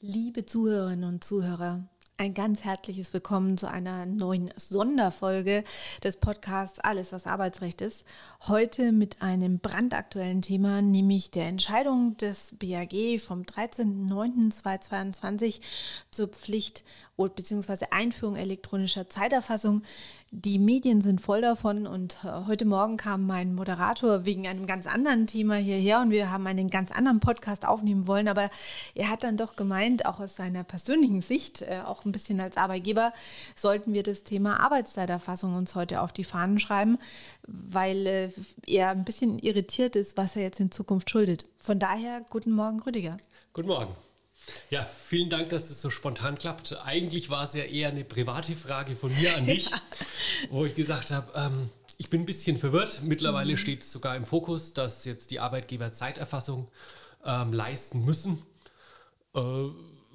Liebe Zuhörerinnen und Zuhörer, ein ganz herzliches Willkommen zu einer neuen Sonderfolge des Podcasts Alles, was Arbeitsrecht ist. Heute mit einem brandaktuellen Thema, nämlich der Entscheidung des BAG vom 13.09.2022 zur Pflicht bzw. Einführung elektronischer Zeiterfassung. Die Medien sind voll davon und äh, heute Morgen kam mein Moderator wegen einem ganz anderen Thema hierher und wir haben einen ganz anderen Podcast aufnehmen wollen, aber er hat dann doch gemeint, auch aus seiner persönlichen Sicht, äh, auch ein bisschen als Arbeitgeber, sollten wir das Thema Arbeitszeiterfassung uns heute auf die Fahnen schreiben, weil äh, er ein bisschen irritiert ist, was er jetzt in Zukunft schuldet. Von daher, guten Morgen, Rüdiger. Guten Morgen. Ja, vielen Dank, dass es so spontan klappt. Eigentlich war es ja eher eine private Frage von mir an dich, ja. wo ich gesagt habe, ähm, ich bin ein bisschen verwirrt. Mittlerweile mhm. steht es sogar im Fokus, dass jetzt die Arbeitgeber Zeiterfassung ähm, leisten müssen. Äh,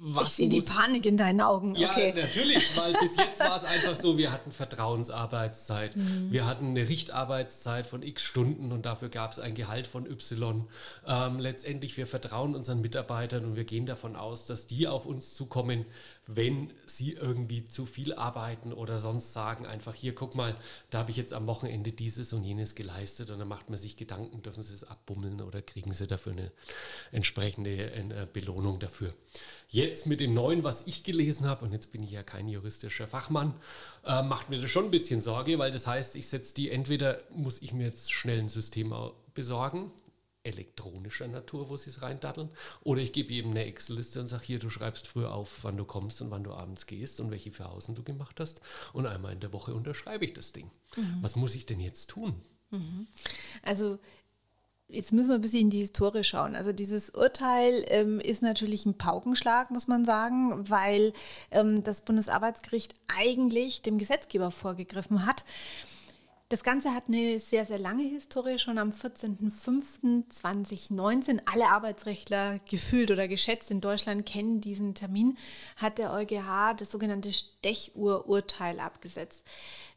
was ich sehe die Panik in deinen Augen. Ja, okay. natürlich, weil bis jetzt war es einfach so, wir hatten Vertrauensarbeitszeit, mhm. wir hatten eine Richtarbeitszeit von x Stunden und dafür gab es ein Gehalt von y. Ähm, letztendlich, wir vertrauen unseren Mitarbeitern und wir gehen davon aus, dass die auf uns zukommen, wenn sie irgendwie zu viel arbeiten oder sonst sagen, einfach hier, guck mal, da habe ich jetzt am Wochenende dieses und jenes geleistet und dann macht man sich Gedanken, dürfen sie es abbummeln oder kriegen sie dafür eine entsprechende eine Belohnung dafür. Jetzt mit dem neuen, was ich gelesen habe, und jetzt bin ich ja kein juristischer Fachmann, äh, macht mir das schon ein bisschen Sorge, weil das heißt, ich setze die, entweder muss ich mir jetzt schnell ein System besorgen, elektronischer Natur, wo sie es reindatteln. Oder ich gebe eben eine Excel-Liste und sage hier, du schreibst früher auf, wann du kommst und wann du abends gehst und welche Verhausen du gemacht hast. Und einmal in der Woche unterschreibe ich das Ding. Mhm. Was muss ich denn jetzt tun? Mhm. Also Jetzt müssen wir ein bisschen in die Historie schauen. Also dieses Urteil ähm, ist natürlich ein Paukenschlag, muss man sagen, weil ähm, das Bundesarbeitsgericht eigentlich dem Gesetzgeber vorgegriffen hat. Das Ganze hat eine sehr, sehr lange Historie. Schon am 14.05.2019, alle Arbeitsrechtler gefühlt oder geschätzt in Deutschland kennen diesen Termin, hat der EuGH das sogenannte Stechuhrurteil abgesetzt.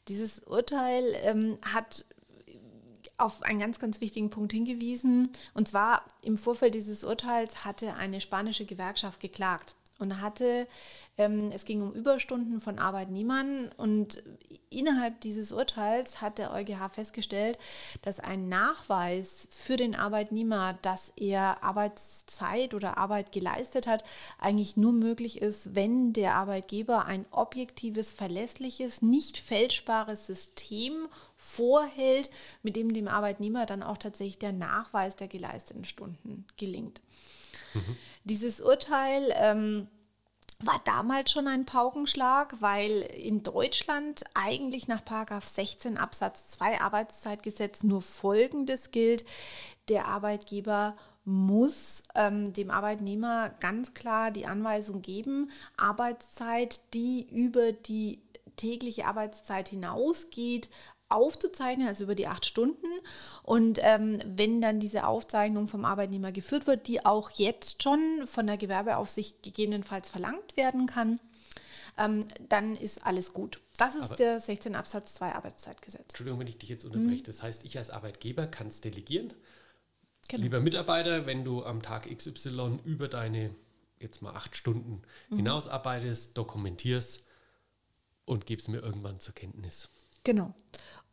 Dieses Urteil ähm, hat auf einen ganz, ganz wichtigen Punkt hingewiesen. Und zwar im Vorfeld dieses Urteils hatte eine spanische Gewerkschaft geklagt und hatte, ähm, es ging um Überstunden von Arbeitnehmern und innerhalb dieses Urteils hat der EuGH festgestellt, dass ein Nachweis für den Arbeitnehmer, dass er Arbeitszeit oder Arbeit geleistet hat, eigentlich nur möglich ist, wenn der Arbeitgeber ein objektives, verlässliches, nicht fälschbares System vorhält, mit dem dem Arbeitnehmer dann auch tatsächlich der Nachweis der geleisteten Stunden gelingt. Mhm. Dieses Urteil ähm, war damals schon ein Paukenschlag, weil in Deutschland eigentlich nach 16 Absatz 2 Arbeitszeitgesetz nur Folgendes gilt. Der Arbeitgeber muss ähm, dem Arbeitnehmer ganz klar die Anweisung geben, Arbeitszeit, die über die tägliche Arbeitszeit hinausgeht, aufzuzeichnen, also über die acht Stunden. Und ähm, wenn dann diese Aufzeichnung vom Arbeitnehmer geführt wird, die auch jetzt schon von der Gewerbeaufsicht gegebenenfalls verlangt werden kann, ähm, dann ist alles gut. Das ist Aber der 16 Absatz 2 Arbeitszeitgesetz. Entschuldigung, wenn ich dich jetzt unterbreche. Mhm. Das heißt, ich als Arbeitgeber kann es delegieren. Genau. Lieber Mitarbeiter, wenn du am Tag XY über deine jetzt mal acht Stunden mhm. hinaus arbeitest, dokumentierst und gibst mir irgendwann zur Kenntnis. Genau.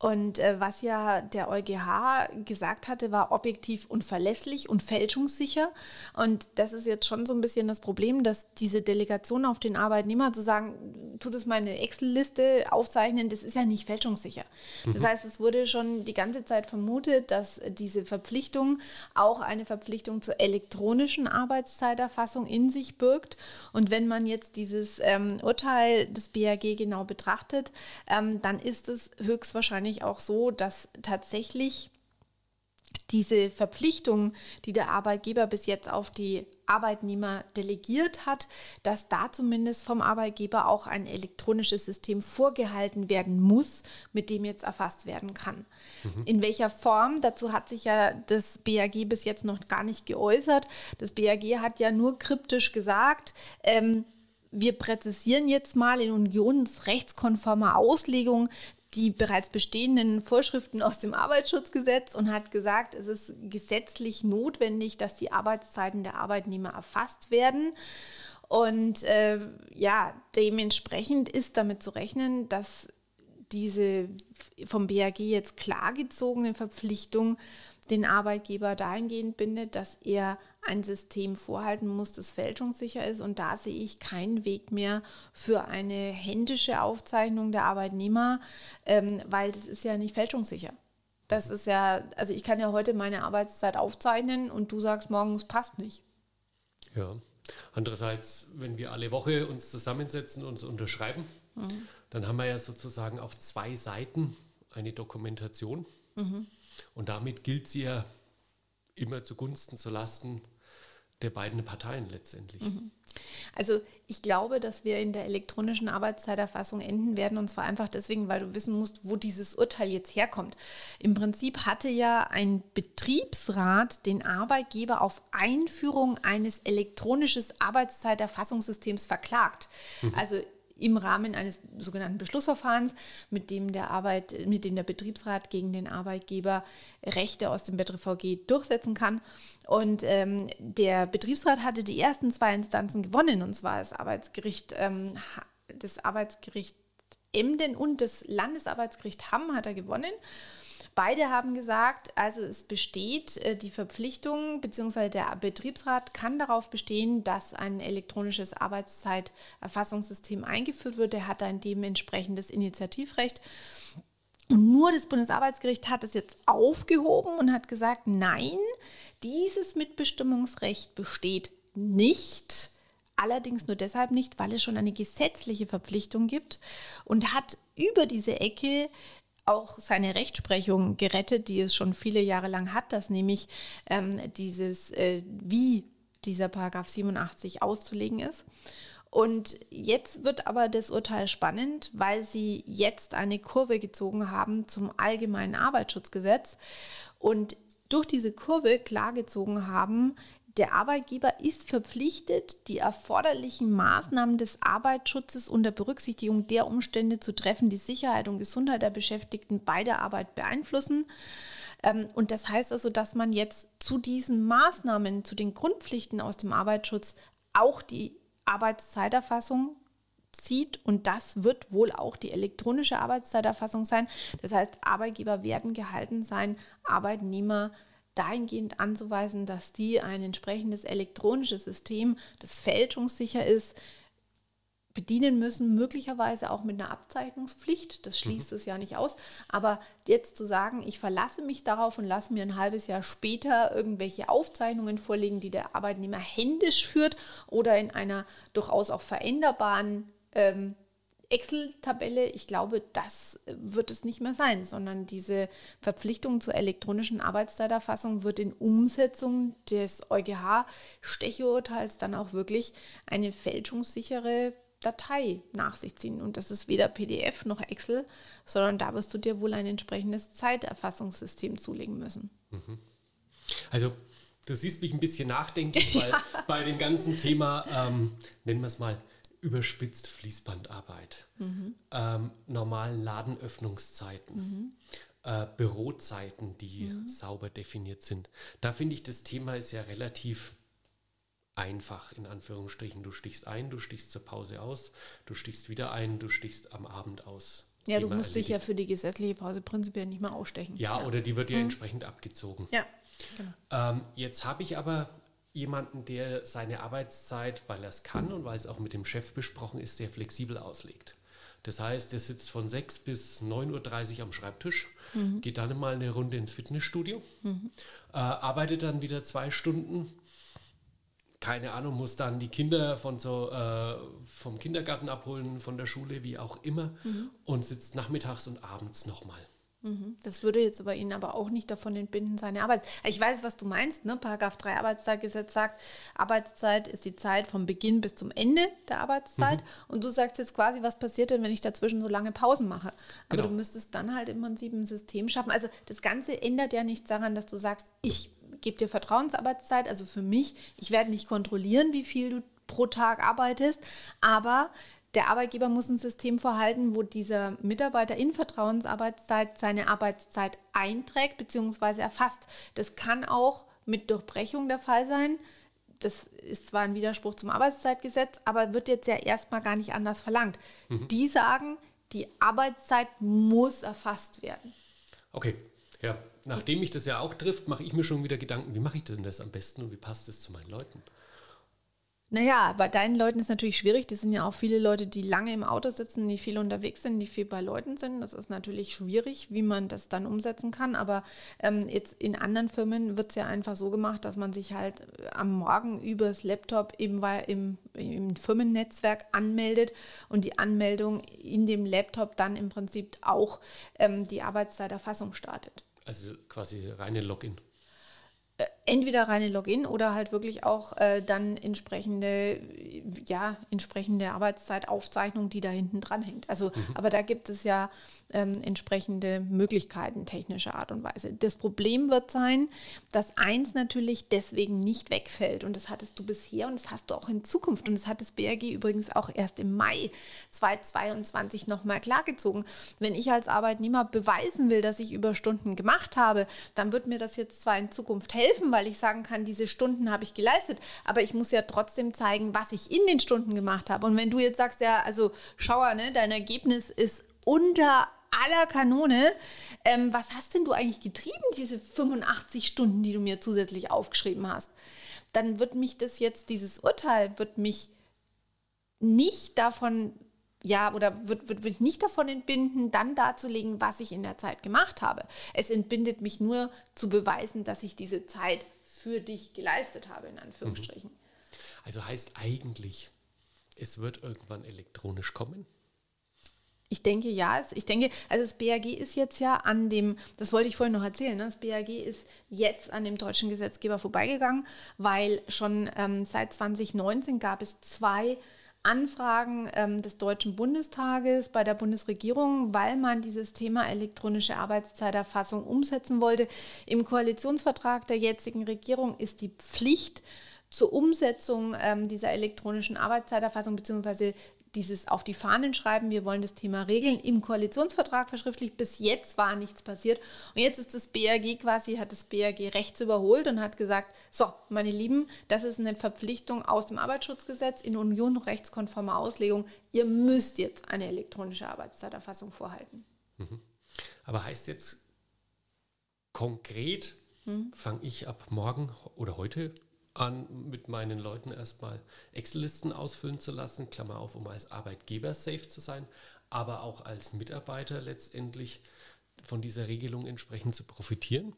Und äh, was ja der EuGH gesagt hatte, war objektiv und verlässlich und fälschungssicher. Und das ist jetzt schon so ein bisschen das Problem, dass diese Delegation auf den Arbeitnehmer zu sagen, tut es meine Excel-Liste aufzeichnen, das ist ja nicht fälschungssicher. Mhm. Das heißt, es wurde schon die ganze Zeit vermutet, dass diese Verpflichtung auch eine Verpflichtung zur elektronischen Arbeitszeiterfassung in sich birgt. Und wenn man jetzt dieses ähm, Urteil des BAG genau betrachtet, ähm, dann ist es höchstwahrscheinlich auch so, dass tatsächlich diese Verpflichtung, die der Arbeitgeber bis jetzt auf die Arbeitnehmer delegiert hat, dass da zumindest vom Arbeitgeber auch ein elektronisches System vorgehalten werden muss, mit dem jetzt erfasst werden kann. Mhm. In welcher Form? Dazu hat sich ja das BAG bis jetzt noch gar nicht geäußert. Das BAG hat ja nur kryptisch gesagt, ähm, wir präzisieren jetzt mal in unionsrechtskonformer Auslegung die bereits bestehenden Vorschriften aus dem Arbeitsschutzgesetz und hat gesagt, es ist gesetzlich notwendig, dass die Arbeitszeiten der Arbeitnehmer erfasst werden. Und äh, ja, dementsprechend ist damit zu rechnen, dass diese vom BAG jetzt klargezogene Verpflichtung den Arbeitgeber dahingehend bindet, dass er ein System vorhalten muss, das fälschungssicher ist. Und da sehe ich keinen Weg mehr für eine händische Aufzeichnung der Arbeitnehmer, ähm, weil das ist ja nicht fälschungssicher. Das ist ja, also ich kann ja heute meine Arbeitszeit aufzeichnen und du sagst morgens passt nicht. Ja. Andererseits, wenn wir alle Woche uns zusammensetzen und uns unterschreiben, mhm. dann haben wir ja sozusagen auf zwei Seiten eine Dokumentation. Mhm. Und damit gilt sie ja immer zugunsten, zulasten der beiden Parteien letztendlich. Mhm. Also ich glaube, dass wir in der elektronischen Arbeitszeiterfassung enden werden und zwar einfach deswegen, weil du wissen musst, wo dieses Urteil jetzt herkommt. Im Prinzip hatte ja ein Betriebsrat den Arbeitgeber auf Einführung eines elektronischen Arbeitszeiterfassungssystems verklagt. Mhm. Also im Rahmen eines sogenannten Beschlussverfahrens, mit dem der Arbeit, mit dem der Betriebsrat gegen den Arbeitgeber Rechte aus dem BetreVG durchsetzen kann. Und ähm, der Betriebsrat hatte die ersten zwei Instanzen gewonnen, und zwar das Arbeitsgericht, ähm, das Arbeitsgericht Emden und das Landesarbeitsgericht Hamm hat er gewonnen. Beide haben gesagt, also es besteht äh, die Verpflichtung, beziehungsweise der Betriebsrat kann darauf bestehen, dass ein elektronisches Arbeitszeiterfassungssystem eingeführt wird. Er hat ein dementsprechendes Initiativrecht. Und nur das Bundesarbeitsgericht hat es jetzt aufgehoben und hat gesagt, nein, dieses Mitbestimmungsrecht besteht nicht. Allerdings nur deshalb nicht, weil es schon eine gesetzliche Verpflichtung gibt und hat über diese Ecke auch seine Rechtsprechung gerettet, die es schon viele Jahre lang hat, dass nämlich ähm, dieses, äh, wie dieser Paragraph 87 auszulegen ist. Und jetzt wird aber das Urteil spannend, weil sie jetzt eine Kurve gezogen haben zum allgemeinen Arbeitsschutzgesetz und durch diese Kurve klargezogen haben, der Arbeitgeber ist verpflichtet, die erforderlichen Maßnahmen des Arbeitsschutzes unter Berücksichtigung der Umstände zu treffen, die Sicherheit und Gesundheit der Beschäftigten bei der Arbeit beeinflussen. Ähm, und das heißt also, dass man jetzt zu diesen Maßnahmen, zu den Grundpflichten aus dem Arbeitsschutz auch die Arbeitszeiterfassung zieht und das wird wohl auch die elektronische Arbeitszeiterfassung sein. Das heißt, Arbeitgeber werden gehalten sein, Arbeitnehmer dahingehend anzuweisen, dass die ein entsprechendes elektronisches System, das fälschungssicher ist, bedienen müssen, möglicherweise auch mit einer Abzeichnungspflicht. Das schließt mhm. es ja nicht aus. Aber jetzt zu sagen, ich verlasse mich darauf und lasse mir ein halbes Jahr später irgendwelche Aufzeichnungen vorlegen, die der Arbeitnehmer händisch führt oder in einer durchaus auch veränderbaren ähm, Excel-Tabelle, ich glaube, das wird es nicht mehr sein, sondern diese Verpflichtung zur elektronischen Arbeitszeiterfassung wird in Umsetzung des EuGH-Stecheurteils dann auch wirklich eine fälschungssichere Datei nach sich ziehen. Und das ist weder PDF noch Excel, sondern da wirst du dir wohl ein entsprechendes Zeiterfassungssystem zulegen müssen. Mhm. Also du siehst mich ein bisschen nachdenklich, weil ja. bei dem ganzen Thema, ähm, nennen wir es mal, überspitzt Fließbandarbeit, mhm. ähm, normalen Ladenöffnungszeiten, mhm. äh, Bürozeiten, die mhm. sauber definiert sind. Da finde ich, das Thema ist ja relativ einfach, in Anführungsstrichen. Du stichst ein, du stichst zur Pause aus, du stichst wieder ein, du stichst am Abend aus. Ja, du musst dich ja für die gesetzliche Pause prinzipiell nicht mehr ausstechen. Ja, ja. oder die wird ja mhm. entsprechend abgezogen. Ja. Genau. Ähm, jetzt habe ich aber jemanden, der seine Arbeitszeit, weil er es kann und weil es auch mit dem Chef besprochen ist, sehr flexibel auslegt. Das heißt, er sitzt von 6 bis 9.30 Uhr am Schreibtisch, mhm. geht dann mal eine Runde ins Fitnessstudio, mhm. äh, arbeitet dann wieder zwei Stunden, keine Ahnung, muss dann die Kinder von so, äh, vom Kindergarten abholen, von der Schule, wie auch immer, mhm. und sitzt nachmittags und abends nochmal. Mhm. Das würde jetzt aber Ihnen aber auch nicht davon entbinden, seine Arbeitszeit. Ich weiß, was du meinst. Ne? Paragraph 3 Arbeitszeitgesetz sagt, Arbeitszeit ist die Zeit vom Beginn bis zum Ende der Arbeitszeit. Mhm. Und du sagst jetzt quasi, was passiert denn, wenn ich dazwischen so lange Pausen mache? Aber genau. du müsstest dann halt im Prinzip ein System schaffen. Also das Ganze ändert ja nichts daran, dass du sagst, ich gebe dir Vertrauensarbeitszeit. Also für mich, ich werde nicht kontrollieren, wie viel du pro Tag arbeitest, aber der Arbeitgeber muss ein System vorhalten, wo dieser Mitarbeiter in Vertrauensarbeitszeit seine Arbeitszeit einträgt bzw. erfasst. Das kann auch mit Durchbrechung der Fall sein. das ist zwar ein Widerspruch zum Arbeitszeitgesetz, aber wird jetzt ja erstmal gar nicht anders verlangt. Mhm. Die sagen, die Arbeitszeit muss erfasst werden. Okay, ja. Nachdem mich das ja auch trifft, mache ich mir schon wieder Gedanken, wie mache ich denn das am besten und wie passt es zu meinen Leuten? Naja, bei deinen Leuten ist natürlich schwierig. Das sind ja auch viele Leute, die lange im Auto sitzen, die viel unterwegs sind, die viel bei Leuten sind. Das ist natürlich schwierig, wie man das dann umsetzen kann. Aber ähm, jetzt in anderen Firmen wird es ja einfach so gemacht, dass man sich halt äh, am Morgen übers Laptop eben im, im Firmennetzwerk anmeldet und die Anmeldung in dem Laptop dann im Prinzip auch ähm, die Arbeitszeiterfassung startet. Also quasi reine Login. Äh, entweder reine Login oder halt wirklich auch äh, dann entsprechende, ja, entsprechende Arbeitszeitaufzeichnung, die da hinten dran hängt. Also, mhm. aber da gibt es ja ähm, entsprechende Möglichkeiten technischer Art und Weise. Das Problem wird sein, dass eins natürlich deswegen nicht wegfällt. Und das hattest du bisher und das hast du auch in Zukunft. Und das hat das BRG übrigens auch erst im Mai 2022 nochmal klargezogen. Wenn ich als Arbeitnehmer beweisen will, dass ich Überstunden gemacht habe, dann wird mir das jetzt zwar in Zukunft helfen, helfen, weil ich sagen kann, diese Stunden habe ich geleistet, aber ich muss ja trotzdem zeigen, was ich in den Stunden gemacht habe. Und wenn du jetzt sagst, ja, also Schauer, ne, dein Ergebnis ist unter aller Kanone. Ähm, was hast denn du eigentlich getrieben, diese 85 Stunden, die du mir zusätzlich aufgeschrieben hast? Dann wird mich das jetzt, dieses Urteil, wird mich nicht davon ja, oder wird, wird, wird nicht davon entbinden, dann darzulegen, was ich in der Zeit gemacht habe. Es entbindet mich nur zu beweisen, dass ich diese Zeit für dich geleistet habe, in Anführungsstrichen. Mhm. Also heißt eigentlich, es wird irgendwann elektronisch kommen? Ich denke ja. Ich denke, also das BAG ist jetzt ja an dem, das wollte ich vorhin noch erzählen, ne? das BAG ist jetzt an dem deutschen Gesetzgeber vorbeigegangen, weil schon ähm, seit 2019 gab es zwei Anfragen ähm, des Deutschen Bundestages bei der Bundesregierung, weil man dieses Thema elektronische Arbeitszeiterfassung umsetzen wollte. Im Koalitionsvertrag der jetzigen Regierung ist die Pflicht zur Umsetzung ähm, dieser elektronischen Arbeitszeiterfassung bzw dieses auf die Fahnen schreiben, wir wollen das Thema regeln, im Koalitionsvertrag verschriftlich. Bis jetzt war nichts passiert. Und jetzt ist das BRG quasi, hat das BRG rechts überholt und hat gesagt, so, meine Lieben, das ist eine Verpflichtung aus dem Arbeitsschutzgesetz in Union rechtskonformer Auslegung. Ihr müsst jetzt eine elektronische Arbeitszeiterfassung vorhalten. Mhm. Aber heißt jetzt konkret, hm? fange ich ab morgen oder heute an, mit meinen Leuten erstmal Excel-Listen ausfüllen zu lassen, Klammer auf, um als Arbeitgeber safe zu sein, aber auch als Mitarbeiter letztendlich von dieser Regelung entsprechend zu profitieren?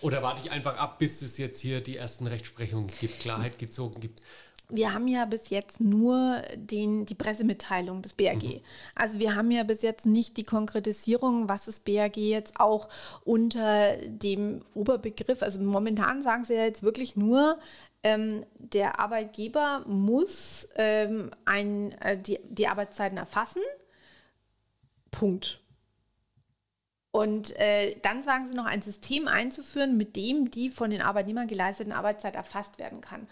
Oder warte ich einfach ab, bis es jetzt hier die ersten Rechtsprechungen gibt, Klarheit gezogen gibt? wir haben ja bis jetzt nur den, die Pressemitteilung des BAG. Mhm. Also wir haben ja bis jetzt nicht die Konkretisierung, was das BAG jetzt auch unter dem Oberbegriff, also momentan sagen sie ja jetzt wirklich nur, ähm, der Arbeitgeber muss ähm, ein, äh, die, die Arbeitszeiten erfassen. Punkt. Und äh, dann sagen sie noch, ein System einzuführen, mit dem die von den Arbeitnehmern geleisteten Arbeitszeit erfasst werden kann.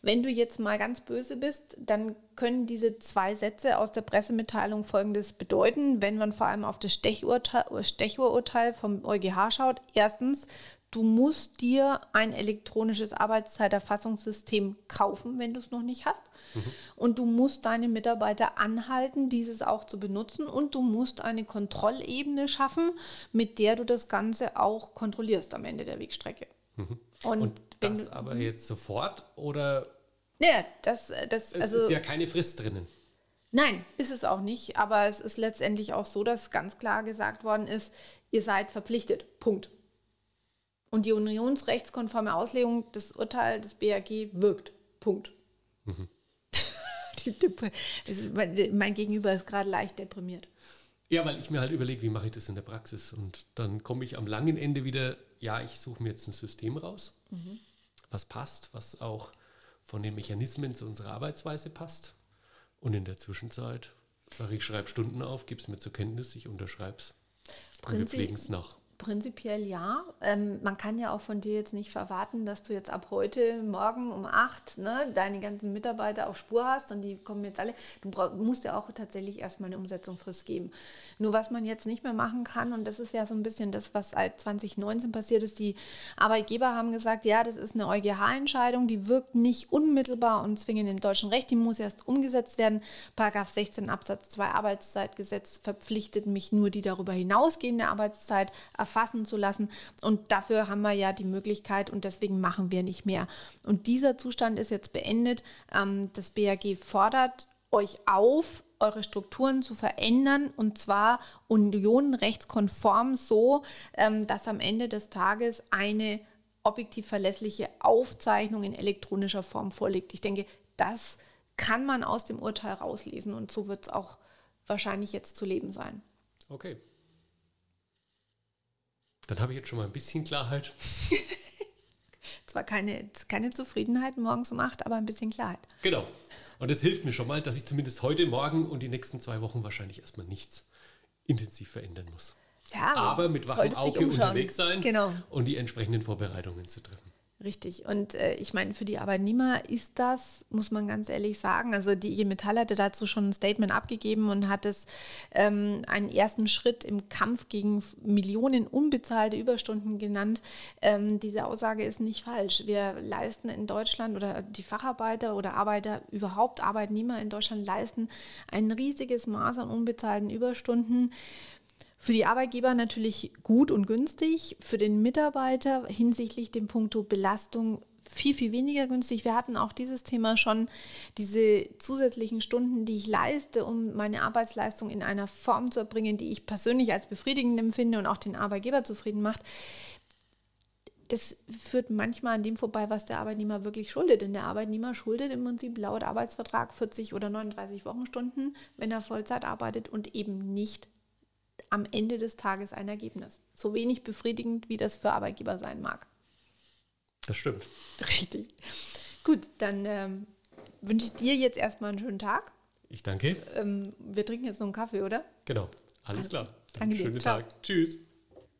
Wenn du jetzt mal ganz böse bist, dann können diese zwei Sätze aus der Pressemitteilung Folgendes bedeuten, wenn man vor allem auf das Stechurteil, Stechurteil vom EuGH schaut. Erstens, du musst dir ein elektronisches Arbeitszeiterfassungssystem kaufen, wenn du es noch nicht hast. Mhm. Und du musst deine Mitarbeiter anhalten, dieses auch zu benutzen. Und du musst eine Kontrollebene schaffen, mit der du das Ganze auch kontrollierst am Ende der Wegstrecke. Mhm. Und, Und das du, aber mhm. jetzt sofort oder? Ja, das, das es also, ist ja keine Frist drinnen. Nein, ist es auch nicht. Aber es ist letztendlich auch so, dass ganz klar gesagt worden ist, ihr seid verpflichtet. Punkt. Und die unionsrechtskonforme Auslegung des Urteils des BAG wirkt. Punkt. Mhm. mein Gegenüber ist gerade leicht deprimiert. Ja, weil ich mir halt überlege, wie mache ich das in der Praxis? Und dann komme ich am langen Ende wieder, ja, ich suche mir jetzt ein System raus, mhm. was passt, was auch von den Mechanismen zu unserer Arbeitsweise passt. Und in der Zwischenzeit sage ich, schreibe Stunden auf, gib es mir zur Kenntnis, ich unterschreibe es. Und wir pflegen es nach. Prinzipiell ja. Ähm, man kann ja auch von dir jetzt nicht verwarten, dass du jetzt ab heute Morgen um acht ne, deine ganzen Mitarbeiter auf Spur hast und die kommen jetzt alle. Du brauch, musst ja auch tatsächlich erstmal eine Umsetzungsfrist geben. Nur was man jetzt nicht mehr machen kann, und das ist ja so ein bisschen das, was seit 2019 passiert ist, die Arbeitgeber haben gesagt, ja, das ist eine EuGH-Entscheidung, die wirkt nicht unmittelbar und zwingend im deutschen Recht, die muss erst umgesetzt werden. Paragraph 16 Absatz 2 Arbeitszeitgesetz verpflichtet mich nur die darüber hinausgehende Arbeitszeit erfassen zu lassen. Und dafür haben wir ja die Möglichkeit und deswegen machen wir nicht mehr. Und dieser Zustand ist jetzt beendet. Ähm, das BAG fordert euch auf, eure Strukturen zu verändern und zwar unionenrechtskonform so, ähm, dass am Ende des Tages eine objektiv verlässliche Aufzeichnung in elektronischer Form vorliegt. Ich denke, das kann man aus dem Urteil rauslesen und so wird es auch wahrscheinlich jetzt zu leben sein. Okay. Dann habe ich jetzt schon mal ein bisschen Klarheit. Zwar keine, keine Zufriedenheit morgens um acht, aber ein bisschen Klarheit. Genau. Und es hilft mir schon mal, dass ich zumindest heute Morgen und die nächsten zwei Wochen wahrscheinlich erstmal nichts intensiv verändern muss. Ja, aber mit wachem Auge unterwegs sein genau. und die entsprechenden Vorbereitungen zu treffen. Richtig. Und äh, ich meine, für die Arbeitnehmer ist das, muss man ganz ehrlich sagen, also die IG Metall hatte dazu schon ein Statement abgegeben und hat es ähm, einen ersten Schritt im Kampf gegen Millionen unbezahlte Überstunden genannt. Ähm, diese Aussage ist nicht falsch. Wir leisten in Deutschland oder die Facharbeiter oder Arbeiter, überhaupt Arbeitnehmer in Deutschland leisten ein riesiges Maß an unbezahlten Überstunden. Für die Arbeitgeber natürlich gut und günstig, für den Mitarbeiter hinsichtlich dem Punkto Belastung viel, viel weniger günstig. Wir hatten auch dieses Thema schon, diese zusätzlichen Stunden, die ich leiste, um meine Arbeitsleistung in einer Form zu erbringen, die ich persönlich als befriedigend empfinde und auch den Arbeitgeber zufrieden macht. Das führt manchmal an dem vorbei, was der Arbeitnehmer wirklich schuldet. Denn der Arbeitnehmer schuldet im Prinzip laut Arbeitsvertrag 40 oder 39 Wochenstunden, wenn er Vollzeit arbeitet und eben nicht am Ende des Tages ein Ergebnis. So wenig befriedigend, wie das für Arbeitgeber sein mag. Das stimmt. Richtig. Gut, dann ähm, wünsche ich dir jetzt erstmal einen schönen Tag. Ich danke. Ähm, wir trinken jetzt noch einen Kaffee, oder? Genau, alles klar. Danke. Schönen Tag. Tschüss.